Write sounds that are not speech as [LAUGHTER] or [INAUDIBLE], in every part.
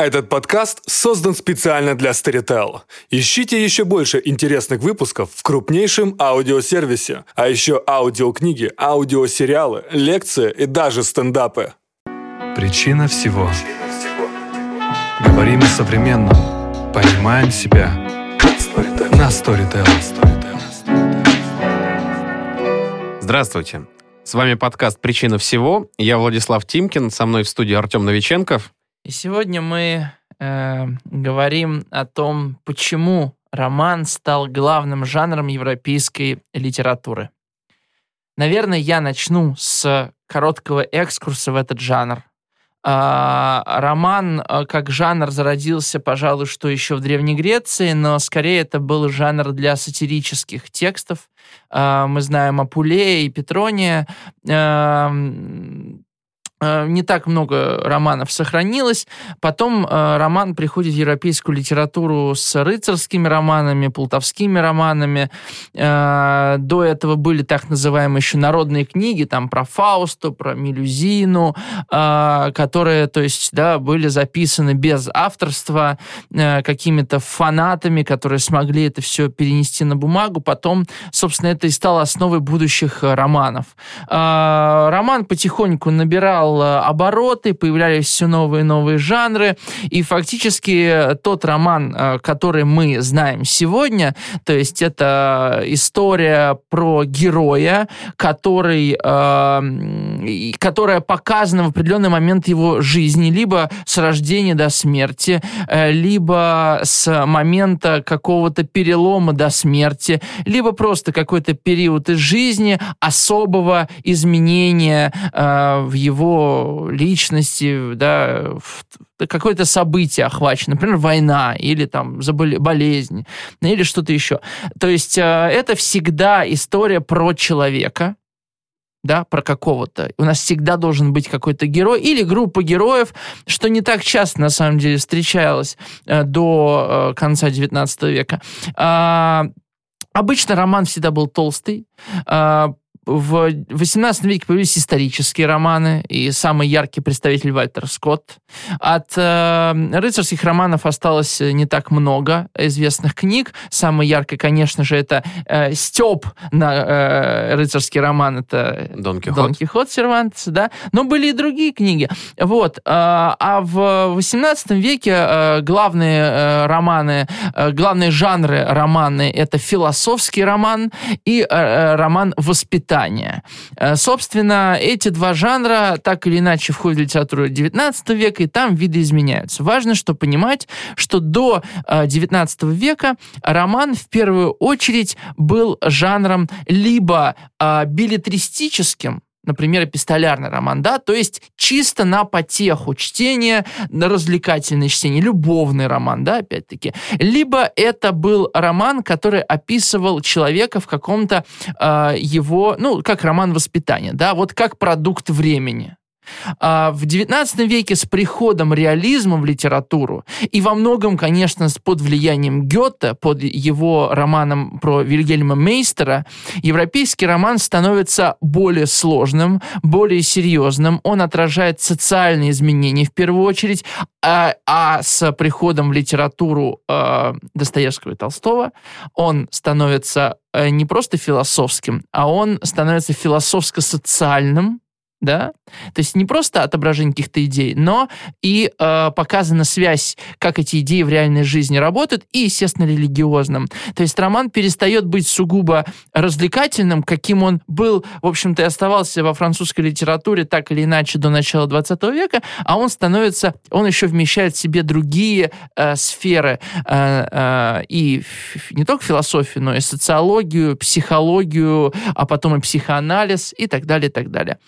Этот подкаст создан специально для Storytel. Ищите еще больше интересных выпусков в крупнейшем аудиосервисе, а еще аудиокниги, аудиосериалы, лекции и даже стендапы. Причина всего. Говорим о современном. Понимаем себя. На Storytel. Здравствуйте. С вами подкаст «Причина всего». Я Владислав Тимкин, со мной в студии Артем Новиченков. И сегодня мы э, говорим о том, почему роман стал главным жанром европейской литературы. Наверное, я начну с короткого экскурса в этот жанр. А, роман э, как жанр зародился, пожалуй, что еще в Древней Греции, но скорее это был жанр для сатирических текстов. А, мы знаем Апулея и Петрония. А, Э, не так много романов сохранилось. Потом э, роман приходит в европейскую литературу с рыцарскими романами, плутовскими романами. Э, до этого были так называемые еще народные книги, там про Фаусту, про Мелюзину, которые, то есть, да, были записаны без авторства какими-то фанатами, которые смогли это все перенести на бумагу. Потом, собственно, это и стало основой будущих романов. Роман потихоньку набирал набирал э, обороты, появлялись все новые и новые жанры, и фактически тот роман, э, который мы знаем сегодня, то есть это история про героя, который, э, которая показана в определенный момент его жизни, либо с рождения до смерти, либо с момента какого-то перелома до смерти, либо просто какой-то период из жизни особого изменения в его личности, да, какое-то событие охвачено, например, война или там болезнь или что-то еще. То есть э, это всегда история про человека, да, про какого-то. У нас всегда должен быть какой-то герой или группа героев, что не так часто, на самом деле, встречалось э, до э, конца 19 века. А, обычно роман всегда был толстый, а, в XVIII веке появились исторические романы, и самый яркий представитель Вальтер Скотт. От э, рыцарских романов осталось не так много известных книг. Самый яркий, конечно же, это э, Степ на э, рыцарский роман, это Дон Кихот, Дон Кихот Сервантес, да. Но были и другие книги. Вот. Э, а в XVIII веке э, главные э, романы, э, главные жанры романы это философский роман и э, э роман воспитания воспитания. Э, собственно, эти два жанра так или иначе входят в литературу XIX века, и там виды изменяются. Важно, что понимать, что до XIX э, века роман в первую очередь был жанром либо э, билетристическим, например, эпистолярный роман, да, то есть чисто на потеху чтения, на развлекательное чтение, любовный роман, да, опять-таки. Либо это был роман, который описывал человека в каком-то э, его, ну, как роман воспитания, да, вот как продукт времени. А в XIX веке с приходом реализма в литературу и во многом, конечно, под влиянием Гёте, под его романом про Вильгельма Мейстера, европейский роман становится более сложным, более серьезным. Он отражает социальные изменения в первую очередь, а, а с приходом в литературу э, Достоевского и Толстого он становится э, не просто философским, а он становится философско-социальным, да, то есть не просто отображение каких-то идей, но и э, показана связь, как эти идеи в реальной жизни работают, и, естественно, религиозным. То есть роман перестает быть сугубо развлекательным, каким он был, в общем-то, и оставался во французской литературе так или иначе до начала 20 века, а он становится, он еще вмещает в себе другие э, сферы, э, э, и не только философию, но и социологию, психологию, а потом и психоанализ и так далее, и так далее.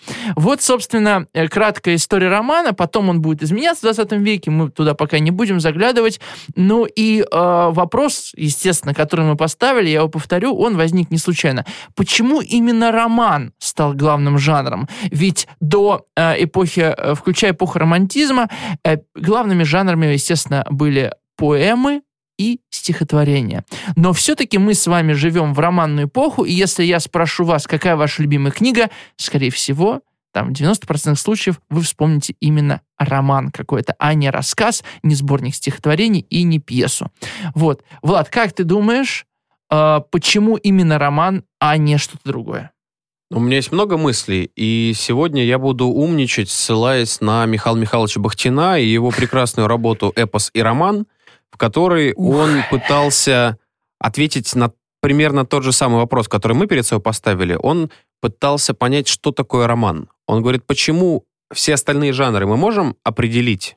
Вот, собственно, э, краткая история романа. Потом он будет изменяться в 20 веке. Мы туда пока не будем заглядывать. Ну и э, вопрос, естественно, который мы поставили, я его повторю, он возник не случайно. Почему именно роман стал главным жанром? Ведь до э, эпохи, э, включая эпоху романтизма, э, главными жанрами, естественно, были поэмы, и стихотворения. Но все-таки мы с вами живем в романную эпоху, и если я спрошу вас, какая ваша любимая книга, скорее всего, там, в 90% случаев вы вспомните именно роман какой-то, а не рассказ, не сборник стихотворений и не пьесу. Вот. Влад, как ты думаешь, э, почему именно роман, а не что-то другое? У меня есть много мыслей, и сегодня я буду умничать, ссылаясь на Михаила Михайловича Бахтина и его прекрасную работу «Эпос и роман», в которой Ух. он пытался ответить на примерно тот же самый вопрос, который мы перед собой поставили. Он пытался понять, что такое роман. Он говорит, почему все остальные жанры мы можем определить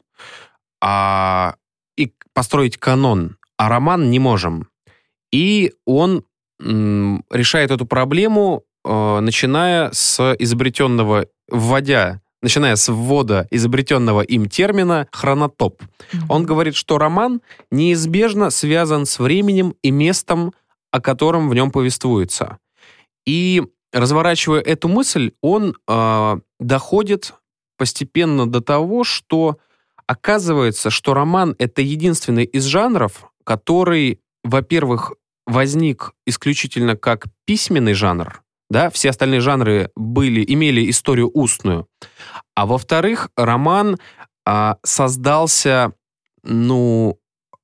а, и построить канон, а роман не можем. И он м, решает эту проблему, э, начиная с изобретенного, вводя, начиная с ввода изобретенного им термина хронотоп. Он говорит, что роман неизбежно связан с временем и местом, о котором в нем повествуется. И разворачивая эту мысль, он э, доходит постепенно до того, что оказывается, что роман — это единственный из жанров, который, во-первых, возник исключительно как письменный жанр, да, все остальные жанры были, имели историю устную, а во-вторых, роман а, создался, ну,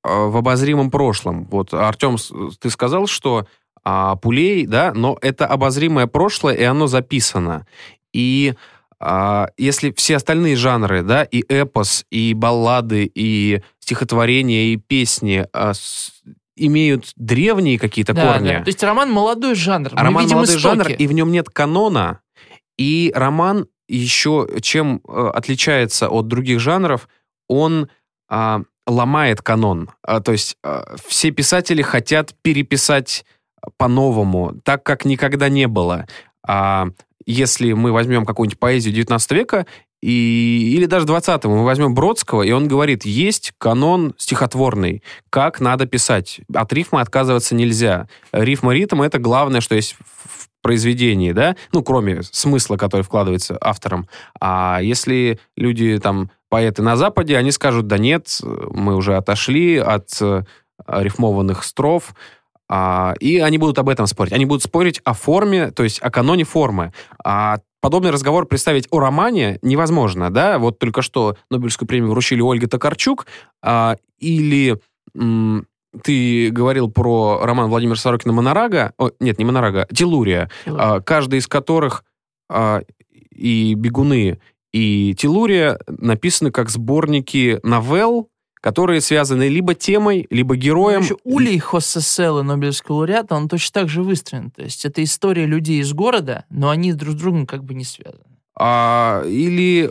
а, в обозримом прошлом. Вот, Артем, ты сказал, что а, Пулей, да, но это обозримое прошлое, и оно записано. И а, если все остальные жанры, да, и эпос, и баллады, и стихотворения, и песни а, с- имеют древние какие-то Да, корни, да. То есть роман молодой жанр. Мы роман видим молодой истоки. жанр, и в нем нет канона, и роман еще чем э, отличается от других жанров, он а, ломает канон. А, то есть а, все писатели хотят переписать по-новому, так как никогда не было. А если мы возьмем какую-нибудь поэзию 19 века, и, или даже 20 мы возьмем Бродского, и он говорит, есть канон стихотворный, как надо писать. От рифма отказываться нельзя. Рифма, ритм — это главное, что есть в произведении, да, ну, кроме смысла, который вкладывается автором. А если люди, там, поэты на Западе, они скажут, да нет, мы уже отошли от э, рифмованных строф, а, и они будут об этом спорить. Они будут спорить о форме, то есть о каноне формы. А подобный разговор представить о романе невозможно, да? Вот только что Нобелевскую премию вручили Ольге Токарчук, а, или ты говорил про роман Владимира Сорокина «Монорага», о, нет, не «Монорага», «Телурия», а, каждый из которых а, и «Бегуны», и «Телурия» написаны как сборники новелл, которые связаны либо темой, либо героем. Еще Улей Хоссеселла, Нобелевского лауреата, он точно так же выстроен. То есть это история людей из города, но они друг с другом как бы не связаны. а, или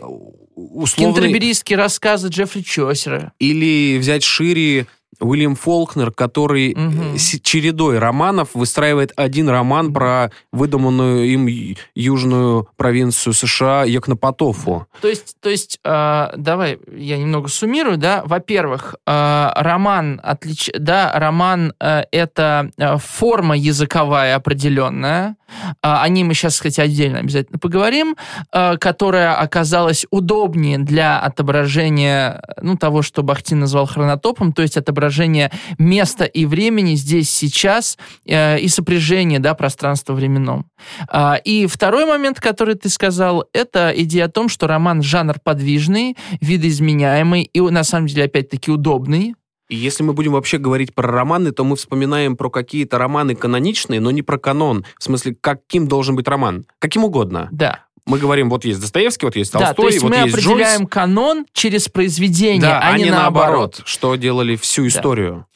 условный... Кентерберийские рассказы Джеффри Чосера. Или взять шире Уильям Фолкнер, который с чередой романов выстраивает один роман про выдуманную им южную провинцию США Йокнопотофу. То есть, то есть э, давай я немного суммирую, да. Во-первых, э, роман отлич... да, роман э, это э, форма языковая определенная. Э, о ней мы сейчас, кстати, отдельно обязательно поговорим, э, которая оказалась удобнее для отображения, ну, того, что Бахтин назвал хронотопом, то есть отображения места и времени здесь, сейчас, э, и сопряжение, да, пространства-временном. А, И второй момент, который ты сказал, это идея о том, что роман жанр подвижный, видоизменяемый и, на самом деле, опять-таки, удобный. И если мы будем вообще говорить про романы, то мы вспоминаем про какие-то романы каноничные, но не про канон. В смысле, каким должен быть роман? Каким угодно. Да. Мы говорим, вот есть Достоевский, вот есть да, Толстой, то есть вот мы есть определяем Джойс. канон через произведение, Да, а, не наоборот. что делали всю историю.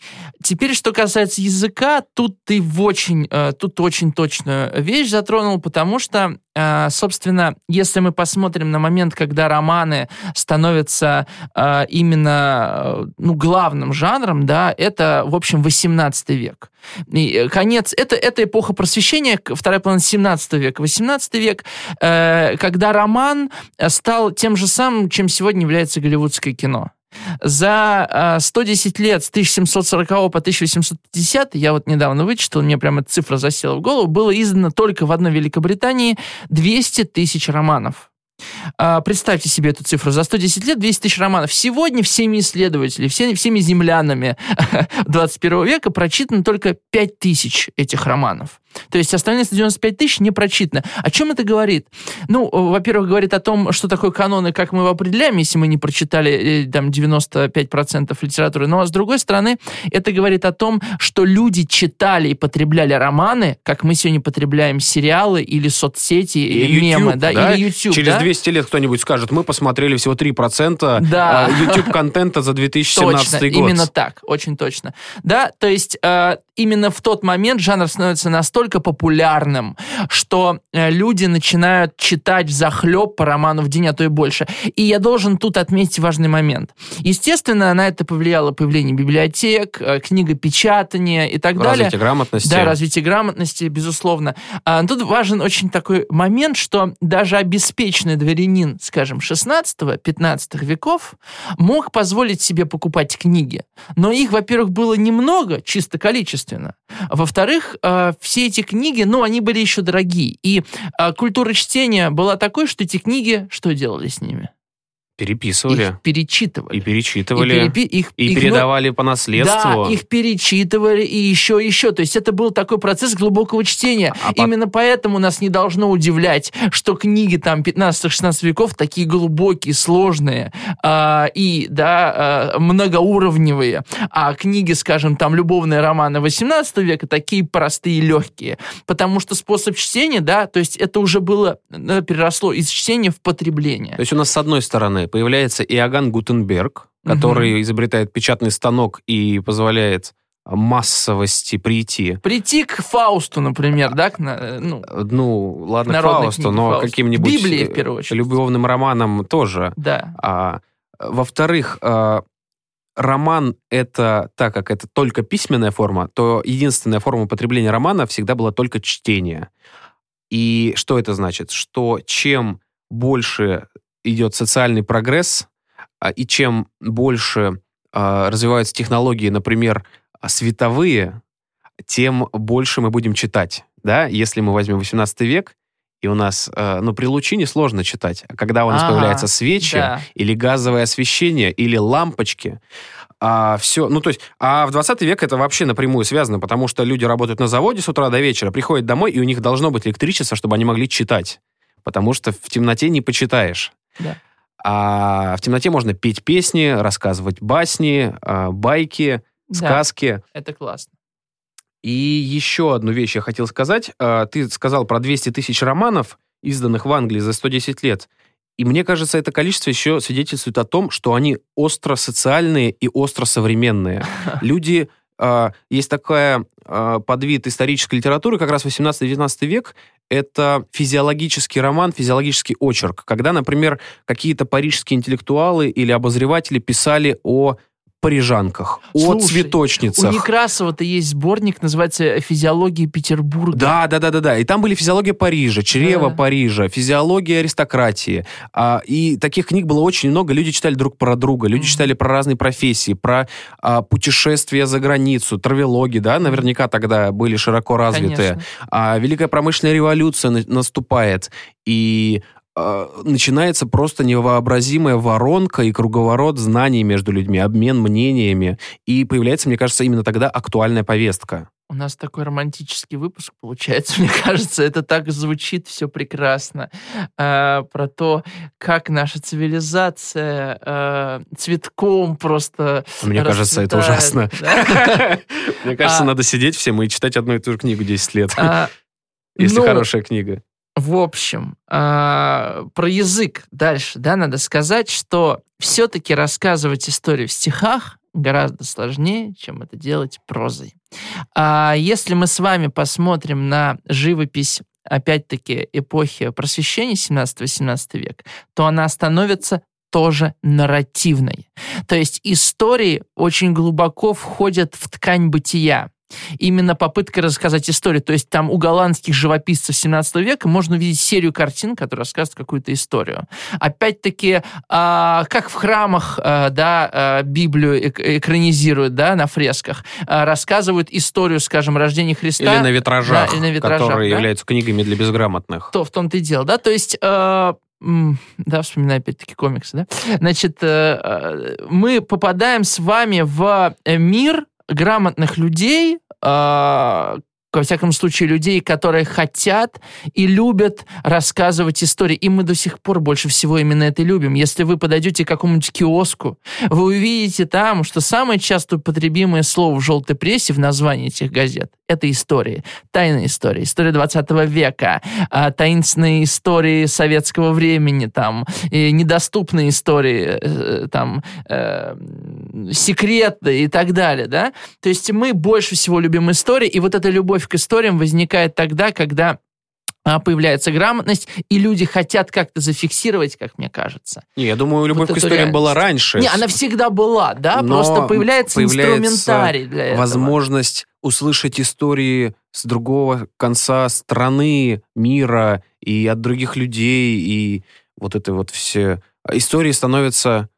Теперь, что касается языка, тут ты в очень, э, тут очень точную вещь затронул, потому что, собственно, если мы посмотрим на момент, когда романы становятся э, именно э, ну, главным жанром, да, это, в общем, 18 век. И э, конец, это, это эпоха просвещения, вторая половина 17 века. 18 век, э, когда роман стал тем же самым, чем сегодня является голливудское кино. За э, 110 лет с 1740 по 1850, я вот недавно вычитал, мне прямо эта цифра засела в голову, было издано только в одной Великобритании 200 тысяч романов. А, Представьте себе эту цифру. За 110 лет 200 тысяч романов. Сегодня всеми исследователями, все- всеми землянами [LAUGHS] 21 века прочитано только 5 тысяч этих романов. То есть остальные 195 тысяч не прочитаны. О чем это говорит? Ну, во-первых, говорит о том, что такое канон и как мы его определяем, если мы не прочитали э, там 95% литературы. Но, с другой стороны, это говорит о том, что люди читали и потребляли романы, как мы сегодня потребляем сериалы или соцсети, Или мемы, YouTube, да, да? или YouTube, Через да? 200 лет кто-нибудь скажет, мы посмотрели всего 3% Да. а, YouTube-контента за 2017 [LAUGHS] Точно, год. именно так, очень точно. Да, то есть э, именно в тот момент жанр становится настолько популярным, что э, люди начинают читать захлеб по роману в день, а то и больше. И я должен тут отметить важный момент. Естественно, на это повлияло появление библиотек, э, книгопечатания и так далее. Развитие грамотности. Да, развитие грамотности, безусловно. А, тут важен очень такой момент, что даже обеспеченный дворянин, скажем, 16-15 веков мог позволить себе покупать книги. Но их, во-первых, было немного, чисто количественно. А Во-вторых, э, все эти книги, ну, они были еще дорогие. И э, культура чтения была такой, что эти книги, что делали с ними? Переписывали. Их перечитывали. И перечитывали. И, перепи- их, И их, передавали по наследству. да, их перечитывали и еще, еще. То есть это был такой процесс глубокого чтения. А по- Именно поэтому нас не должно удивлять, что книги там 15-16 веков такие глубокие, сложные а, и, да, а, многоуровневые. А книги, скажем, там любовные романы 18 века такие простые и легкие. Потому что способ чтения, да, то есть это уже было, э, переросло из чтения в потребление. То есть у нас с одной стороны появляется Иоганн Гутенберг, который изобретает печатный станок и позволяет массовости прийти. Прийти к Фаусту, например, да, к, э, ну, Ну, ладно, к Фаусту, книге но Фауст. каким-нибудь Библии, в э, первую очередь. любовным романом тоже. да. А, во-вторых, а, роман это, так как это только письменная форма, то единственная форма потребления романа всегда была только чтение. И что это значит? Что чем больше идет социальный прогресс, а, и чем больше а, развиваются технологии, например, а, световые, тем больше мы будем читать. Да? Если мы возьмем 18 век, и у нас, э, ну, при лучине сложно читать, а когда у нас Ага, появляются свечи, да. или газовое освещение, или лампочки, а, все, ну, то есть, а в 20 век это вообще напрямую связано, потому что люди работают на заводе с утра до вечера, приходят домой, и у них должно быть электричество, чтобы они могли читать, потому что в темноте не почитаешь. Да. А в темноте можно петь песни, рассказывать басни, а, байки, Да, сказки. это классно. И еще одну вещь я хотел сказать. А, Ты сказал про 200 тысяч романов, изданных в Англии за 110 лет. И мне кажется, это количество еще свидетельствует о том, что они остро социальные и остро современные. [LAUGHS] Люди... а, Есть такая подвид исторической литературы, как раз 18-19 век, это физиологический роман, физиологический очерк, когда, например, какие-то парижские интеллектуалы или обозреватели писали о парижанках, о Слушай, цветочницах. У Некрасова-то есть сборник, называется «Физиология Петербурга». Да, да, да, да, да. И там были физиология Парижа, чрево Да. Парижа, физиология аристократии. А, и таких книг было очень много. Люди читали друг про друга, люди читали про разные профессии, про а, путешествия за границу, травелоги, да, наверняка тогда были широко развитые. Конечно. А Великая промышленная революция на- наступает, и начинается просто невообразимая воронка и круговорот знаний между людьми, обмен мнениями, и появляется, мне кажется, именно тогда актуальная повестка. У нас такой романтический выпуск получается, [LAUGHS] мне кажется. Это так звучит все прекрасно. А, про то, как наша цивилизация а, цветком просто Мне кажется, это расцветает, ужасно. [LAUGHS] [LAUGHS] Мне кажется, А. надо сидеть всем и читать одну и ту же книгу 10 лет, А, если ну, хорошая книга. В общем, а, про язык дальше, да, надо сказать, что все-таки рассказывать историю в стихах гораздо сложнее, чем это делать прозой. А если мы с вами посмотрим на живопись опять-таки эпохи просвещения 17-18 век, то она становится тоже нарративной. То есть истории очень глубоко входят в ткань бытия. Именно попытка рассказать историю. То есть там у голландских живописцев 17 века можно увидеть серию картин, которые рассказывают какую-то историю. Опять-таки, а, как в храмах, а, да, а, Библию эк- экранизируют, да, на фресках, рассказывают историю, скажем, рождения Христа. Или на витражах, Да, или на витражах, которые да. являются книгами для безграмотных. То в том-то и дело, да, то есть, да, вспоминаю опять-таки комиксы, да, значит, э, э, мы попадаем с вами в мир грамотных людей, э, во всяком случае, людей, которые хотят и любят рассказывать истории. И мы до сих пор больше всего именно это любим. Если вы подойдете к какому-нибудь киоску, вы увидите там, что самое часто употребимое слово в желтой прессе в названии этих газет – это истории. Тайная история, история 20 века, а, таинственные истории советского времени, там, недоступные истории, э, там, э, секреты и так далее, да? То есть мы больше всего любим истории, и вот эта любовь к историям возникает тогда, когда а, появляется грамотность, и люди хотят как-то зафиксировать, как мне кажется. Не, я думаю, любовь Вот к историям была реальность. раньше. Не, она всегда была, да, Но просто появляется, появляется инструментарий для этого. возможность услышать истории с другого конца страны, мира и от других людей, и вот это вот все... Истории становятся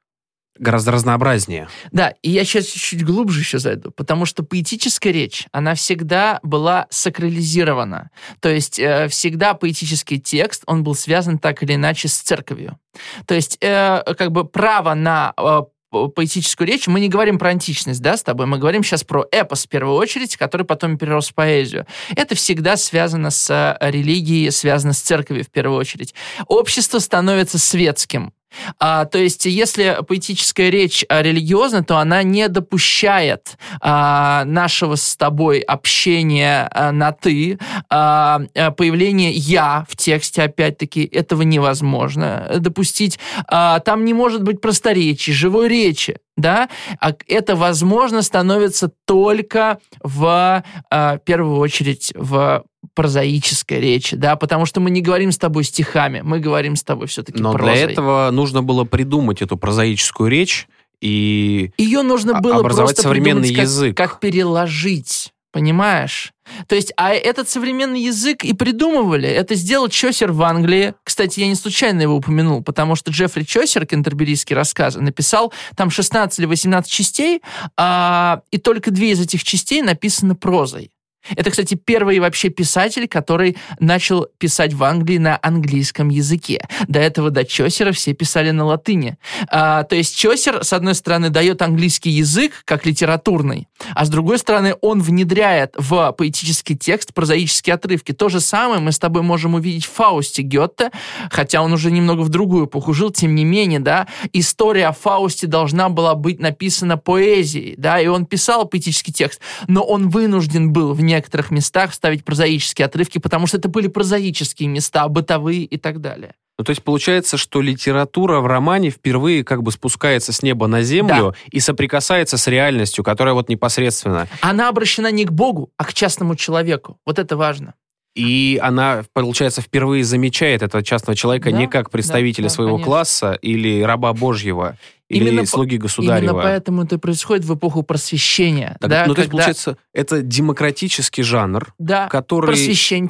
гораздо разнообразнее. Да, и я сейчас чуть глубже еще зайду, потому что поэтическая речь, она всегда была сакрализирована. То есть э, всегда поэтический текст, он был связан так или иначе с церковью. То есть э, как бы право на э, по- поэтическую речь, мы не говорим про античность, да, с тобой, мы говорим сейчас про эпос в первую очередь, который потом перерос в поэзию. Это всегда связано с э, религией, связано с церковью в первую очередь. Общество становится светским. А, то есть, если поэтическая речь а, религиозна, то она не допущает а, нашего с тобой общения а, на ты, а, а, появление я в тексте, опять-таки, этого невозможно допустить. А, там не может быть просторечий, живой речи. Да, а это возможно становится только в а, первую очередь в прозаической речи, да, потому что мы не говорим с тобой стихами, мы говорим с тобой все-таки Но прозой. для этого нужно было придумать эту прозаическую речь и Ее нужно А- было образовать просто современный как- язык. Как, понимаешь? Понимаешь? То есть, а этот современный язык и придумывали. Это сделал Чосер в Англии. Кстати, я не случайно его упомянул, потому что Джеффри Чосер, кентерберийские рассказы, написал там 16 или 18 частей, а, и только две из этих частей написаны прозой. Это, кстати, первый вообще писатель, который начал писать в Англии на английском языке. До этого, до Чосера, все писали на латыни. А, то есть Чосер, с одной стороны, дает английский язык как литературный, а с другой стороны, он внедряет в поэтический текст прозаические отрывки. То же самое мы с тобой можем увидеть в Фаусте Гетте, хотя он уже немного в другую эпоху жил, тем не менее, да, история о Фаусте должна была быть написана поэзией, да, и он писал поэтический текст, но он вынужден был в некоторых местах вставить прозаические отрывки, потому что это были прозаические места, бытовые и так далее. Ну, то есть получается, что литература в романе впервые как бы спускается с неба на землю и соприкасается с реальностью, которая вот непосредственно. Она обращена не к Богу, а к частному человеку. Вот это важно. И она, получается, впервые замечает этого частного человека Да, не как представителя да, своего конечно. класса или раба Божьего, или Именно слуги Именно государева. поэтому это происходит в эпоху просвещения. Так, да, ну, то есть, когда- получается, это демократический жанр, да, который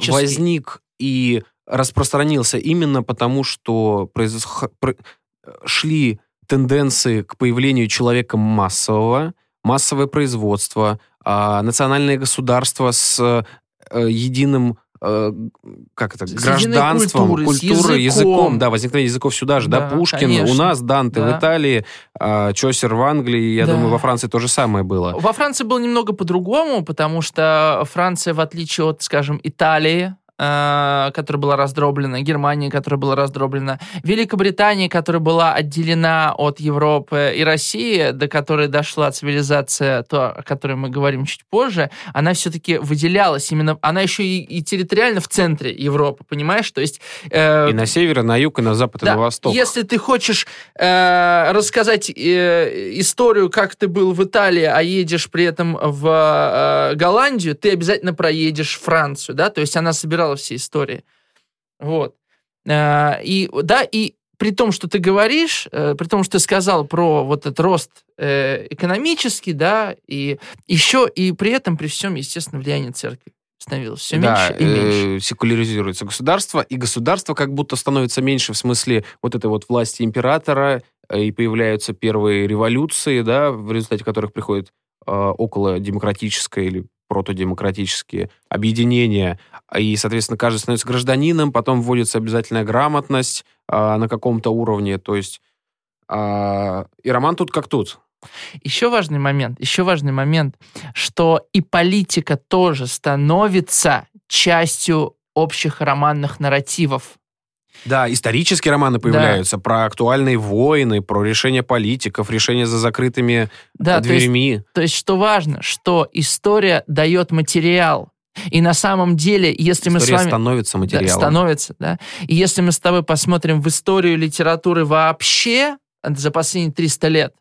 возник и распространился именно потому, что произох- про- шли тенденции к появлению человека массового, массовое производство, а, национальное государство с э, единым э, как это, С единой гражданством, культурой, с культурой, языком. языком, да, возникновение языков сюда же, да, Да, Пушкин конечно. у нас, Данте Да. в Италии, а, Чосер в Англии, я Да. думаю, во Франции то же самое было. Во Франции было немного по-другому, потому что Франция, в отличие от, скажем, Италии, э, которая была раздроблена, Германии, которая была раздроблена, Великобритании, которая была отделена от Европы, и России, до которой дошла цивилизация, то, о которой мы говорим чуть позже, она все-таки выделялась именно, она еще и, и территориально в центре Европы, понимаешь? То есть... э, И на север, и на юг, и на запад, и да, на восток. Если ты хочешь э, рассказать э, историю, как ты был в Италии, а едешь при этом в э, Голландию, ты обязательно проедешь Францию, да, то есть она собирала все истории. Вот. Э, и, да, и при том, что ты говоришь, э, при том, что ты сказал про вот этот рост э, экономический, да, и еще, и при этом, при всем, естественно, влияние церкви становилось все да, меньше и меньше. э, секуляризируется государство, и государство как будто становится меньше в смысле вот этой вот власти императора, э, и появляются первые революции, да, в результате которых приходит э, около демократическое или протодемократические объединения, и, соответственно, каждый становится гражданином, потом вводится обязательная грамотность э, на каком-то уровне, то есть э, и роман тут как тут. Еще важный момент, еще важный момент, что и политика тоже становится частью общих романных нарративов. Да, исторические романы появляются про актуальные войны, про решение политиков, решения за закрытыми Да, э, то есть, дверьми. то есть что важно, что история дает материал. И на самом деле, если мы с История вами... становится Да, материалом. становится, да. И если мы с тобой посмотрим в историю литературы вообще за последние 300 лет,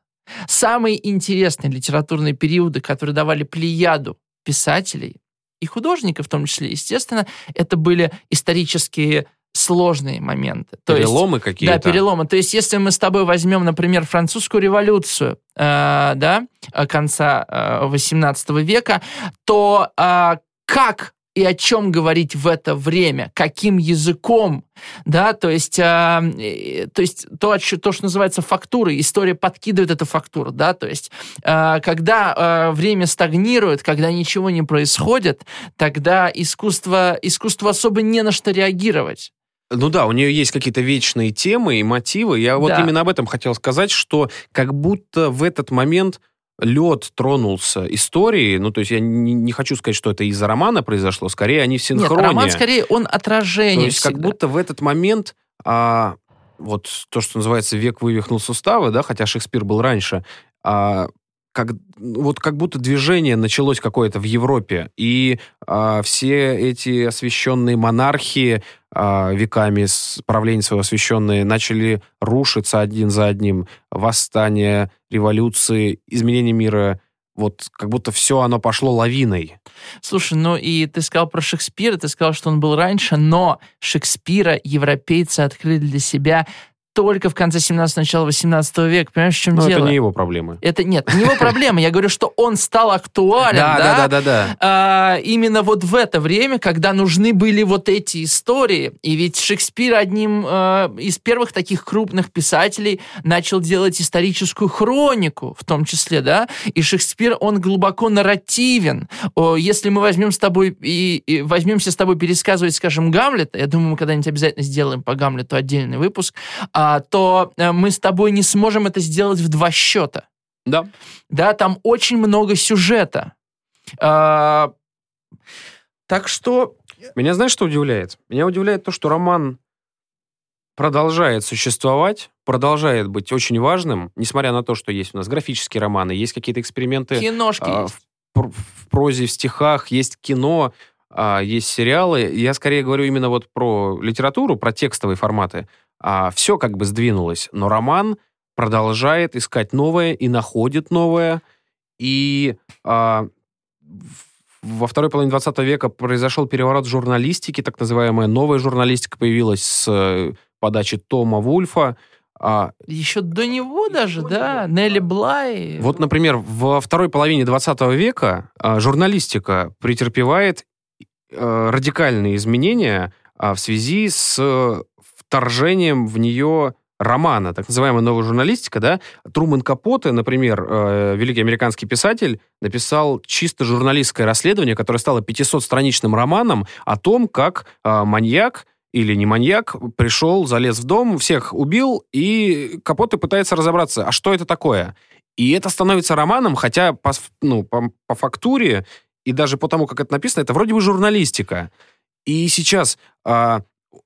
самые интересные литературные периоды, которые давали плеяду писателей и художников в том числе, естественно, это были исторические сложные моменты. То Переломы какие-то. да, переломы. То есть, если мы с тобой возьмем, например, французскую революцию, э, да, э, конца э, 18 века, то э, как и о чем говорить в это время, каким языком, да, то есть, э, э, то, есть то, то, что называется фактурой, история подкидывает эту фактуру, да, то есть, э, когда э, время стагнирует, когда ничего не происходит, тогда искусство, искусство особо не на что реагировать. Ну да, у нее есть какие-то вечные темы и мотивы. Я вот Да. именно об этом хотел сказать, что как будто в этот момент лед тронулся историей. Ну, то есть я не, не хочу сказать, что это из-за романа произошло, скорее они в Нет, синхроне. роман скорее он отражение. То есть как всегда. будто в этот момент а, вот то, что называется «век вывихнул суставы», да, хотя Шекспир был раньше, а, как, вот как будто движение началось какое-то в Европе, и а, все эти освященные монархии а, веками с правления своего освященные начали рушиться один за одним. Восстания, революции, изменения мира. Вот как будто все оно пошло лавиной. Слушай, ну и ты сказал про Шекспира, ты сказал, что он был раньше, но Шекспира европейцы открыли для себя только в конце 17 начала 18 века. Понимаешь, в чем Но дело? это не его проблемы. Это нет, не его проблема. Я говорю, что он стал актуален, да, да, да, да, да. а, именно вот в это время, когда нужны были вот эти истории. И ведь Шекспир одним э, из первых таких крупных писателей начал делать историческую хронику, в том числе, да. И Шекспир, он глубоко нарративен. Если мы возьмем с тобой и, и возьмемся с тобой пересказывать, скажем, Гамлета, я думаю, мы когда-нибудь обязательно сделаем по Гамлету отдельный выпуск, а, то э, мы с тобой не сможем это сделать в два счета Да. да, там очень много сюжета. А, так что, Меня знаешь, что удивляет? Меня удивляет то, что роман продолжает существовать, продолжает быть очень важным, несмотря на то, что есть у нас графические романы, есть какие-то эксперименты киношки а, есть. в, в прозе, в стихах, есть кино, а, есть сериалы. Я скорее говорю именно вот про литературу, про текстовые форматы. Все как бы сдвинулось, но роман продолжает искать новое и находит новое. И а, во второй половине 20 века произошел переворот в журналистике, так называемая новая журналистика появилась с э, подачи Тома Вульфа. А, Еще до него даже, да, Нелли Блай. Вот, например, во второй половине 20 века а, журналистика претерпевает э, радикальные изменения а, в связи с вторжением в нее романа, так называемая новая журналистика, да. Труман Капоте, например, э, великий американский писатель, написал чисто журналистское расследование, которое стало 500-страничным романом о том, как э, маньяк или не маньяк пришел, залез в дом, всех убил, и Капоте пытается разобраться, а что это такое? И это становится романом, хотя по, ну, по, по фактуре и даже по тому, как это написано, это вроде бы журналистика. И сейчас, а,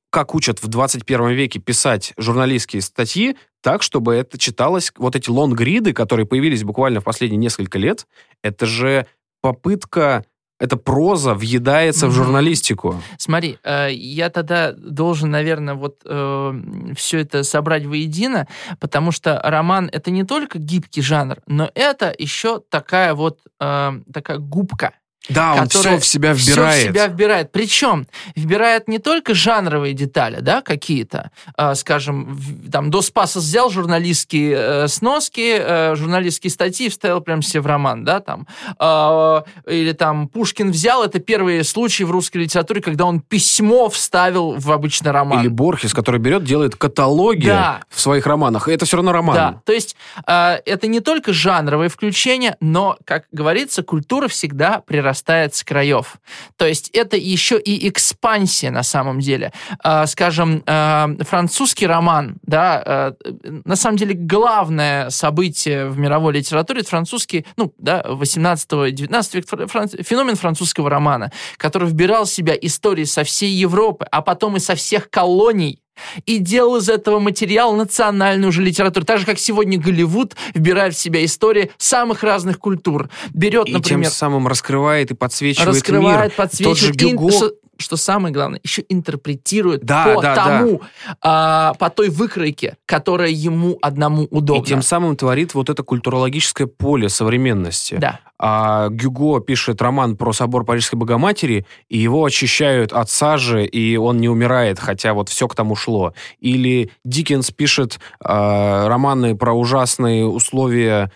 как учат в 21 веке писать журналистские статьи, так, чтобы это читалось, вот эти лонгриды, которые появились буквально в последние несколько лет, это же попытка, эта проза въедается в журналистику. Смотри, э, я тогда должен, наверное, вот все это собрать воедино, потому что роман это не только гибкий жанр, но это еще такая вот э, такая губка. Да, он все в себя вбирает. в себя вбирает. Причем вбирает не только жанровые детали, да, какие-то, а, скажем, в- там до Спаса взял журналистские э, сноски, э, журналистские статьи вставил прям себе в роман, да, там, А, или там Пушкин взял, это первые случаи в русской литературе, когда он письмо вставил в обычный роман. Или Борхес, который берет, делает каталоги Да. в своих романах. И это все равно роман. Да, то есть э, это не только жанровое включение, но, как говорится, культура всегда прирастает прирастает с краев. То есть это еще и экспансия на самом деле. Э, скажем, э, французский роман, да, э, на самом деле главное событие в мировой литературе французский, ну, да, 18-19 век, феномен французского романа, который вбирал в себя истории со всей Европы, а потом и со всех колоний и делал из этого материала национальную уже литературу. Так же, как сегодня Голливуд вбирает в себя истории самых разных культур. Берет, И например... тем самым раскрывает и подсвечивает раскрывает, мир. подсвечивает. Тот же ин- Гюго что, что самое главное, еще интерпретирует Да, по да, тому, а, по той выкройке, которая ему одному удобна. И тем самым творит вот это культурологическое поле современности. Да. А Гюго пишет роман про собор Парижской Богоматери, и его очищают от сажи, и он не умирает, хотя вот все к тому шло. Или Диккенс пишет а, романы про ужасные условия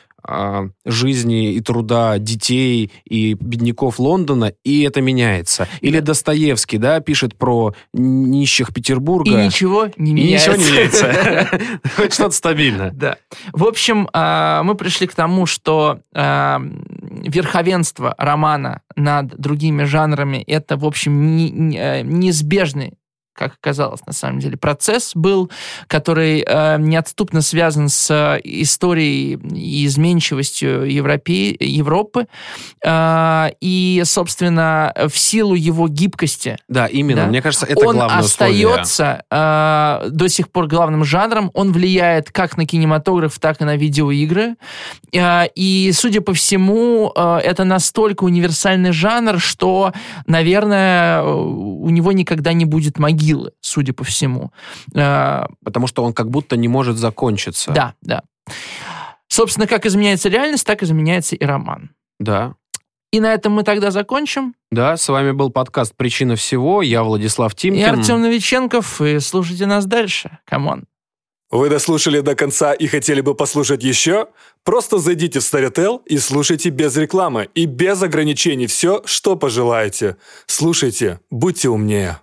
жизни и труда детей и бедняков Лондона, и это меняется. Или Достоевский, да, пишет про нищих Петербурга. И ничего не И меняется. ничего не меняется. [LAUGHS] Хоть что-то стабильно. Да. В общем, а, мы пришли к тому, что а, верховенство романа над другими жанрами это, в общем, э, неизбежный как оказалось, на самом деле, процесс был, который э, неотступно связан с э, историей и изменчивостью Европе, Европы. Э, и, собственно, в силу его гибкости Да, именно. Да. Мне кажется, это он главное условие. остается э, до сих пор главным жанром. Он влияет как на кинематограф, так и на видеоигры. Э, и, судя по всему, э, это настолько универсальный жанр, что, наверное, у него никогда не будет могилы, судя по всему. Э, Потому что он как будто не может закончиться. да, да. Собственно, как изменяется реальность, так изменяется и роман. Да. И на этом мы тогда закончим. Да, с вами был подкаст «Причина всего». Я Владислав Тимкин. И Артем Новиченков. И слушайте нас дальше. Come on. Вы дослушали до конца и хотели бы послушать еще? Просто зайдите в Storytel и слушайте без рекламы и без ограничений все, что пожелаете. Слушайте, будьте умнее.